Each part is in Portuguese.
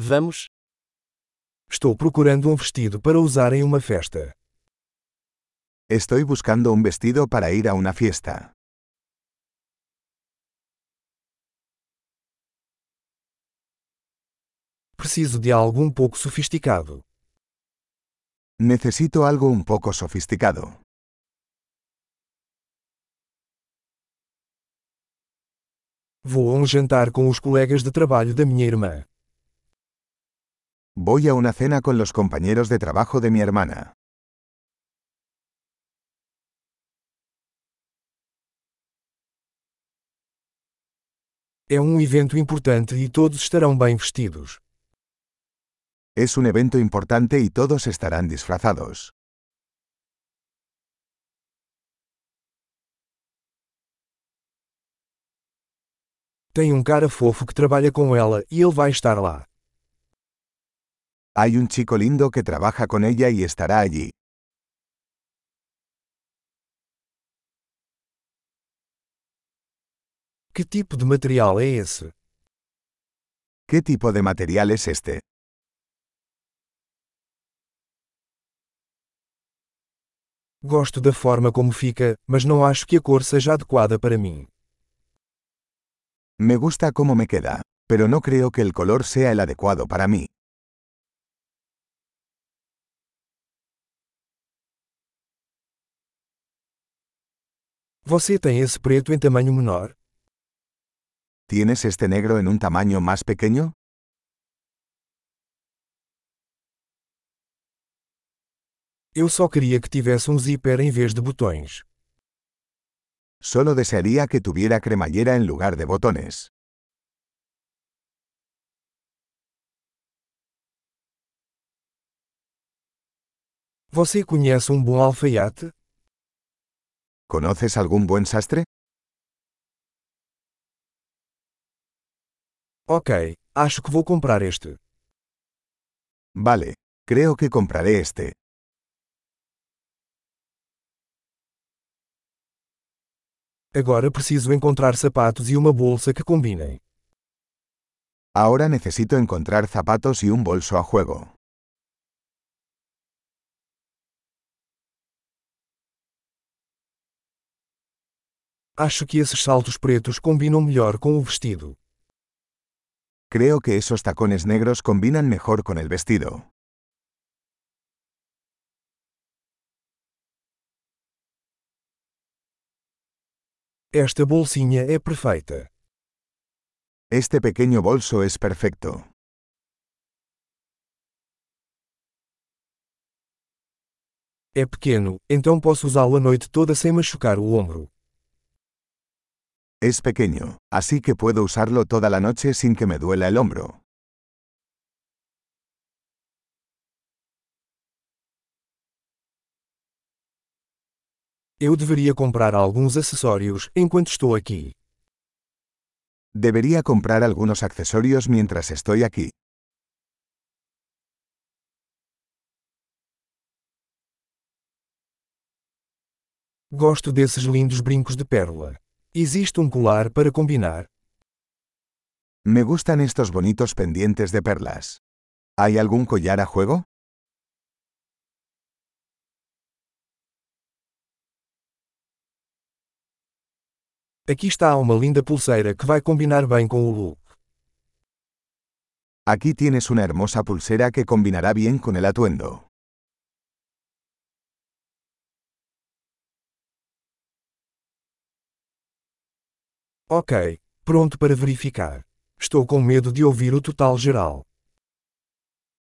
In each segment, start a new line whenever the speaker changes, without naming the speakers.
Vamos.
Estou procurando um vestido para usar em uma festa.
Estoy buscando un vestido para ir a una fiesta.
Preciso de algo um pouco sofisticado.
Necesito algo un poco sofisticado.
Vou a um jantar com os colegas de trabalho da minha irmã.
Voy a una cena con los compañeros de trabajo de mi hermana.
É um evento importante e todos estarão bem vestidos.
Es un evento importante y todos estarán disfrazados.
Tem um cara fofo que trabalha com ela e ele vai estar lá.
Hay un chico lindo que trabaja con ella y estará allí.
Que tipo de material é esse?
¿Qué tipo de material es este?
Gosto da forma como fica, mas não acho que a cor seja adequada para mim.
Me gusta cómo me queda, pero no creo que el color sea el adecuado para mí.
Você tem esse preto em tamanho menor?
¿Tienes este negro en un tamaño más pequeño?
Eu só queria que tivesse um zíper em vez de botões.
Solo desearía que tuviera cremallera en lugar de botones.
Você conhece um bom alfaiate?
¿Conoces algún buen sastre?
Ok, acho que vou comprar este.
Vale, creo que compraré este.
Agora preciso encontrar sapatos e uma bolsa que combinem.
Ahora necesito encontrar zapatos y un bolso a juego.
Acho que esses saltos pretos combinam melhor com o vestido.
Creo que esos tacones negros combinan mejor con el vestido.
Esta bolsinha é perfeita.
Este pequeño bolso es perfecto.
É pequeno, então posso usá-lo a noite toda sem machucar o ombro.
Es pequeño, así que puedo usarlo toda la noche sin que me duela el hombro.
Eu deveria comprar alguns acessórios enquanto estou aqui.
Debería comprar algunos accesorios mientras estoy aquí.
Gosto desses lindos brincos de pérola. Existe um colar para combinar?
Me gustan estos bonitos pendientes de perlas. ¿Hay algún collar a juego?
Aqui está uma linda pulseira que vai combinar bem com o look.
Aquí tienes una hermosa pulsera que combinará bien con el atuendo.
Ok, pronto para verificar. Estou com medo de ouvir o total geral.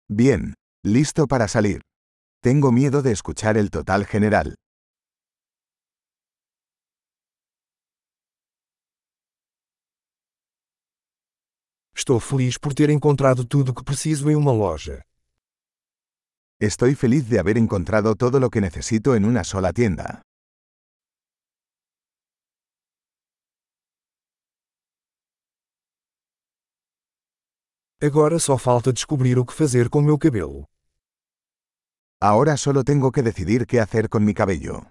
Bien, listo para salir. Tengo miedo de escuchar el total general.
Estou feliz por ter encontrado tudo o que preciso em uma loja.
Estoy feliz de haber encontrado todo lo que necesito en una sola tienda.
Agora só falta descobrir o que fazer com meu cabelo.
Ahora solo tengo que decidir qué hacer con mi cabello.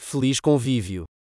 Feliz convívio.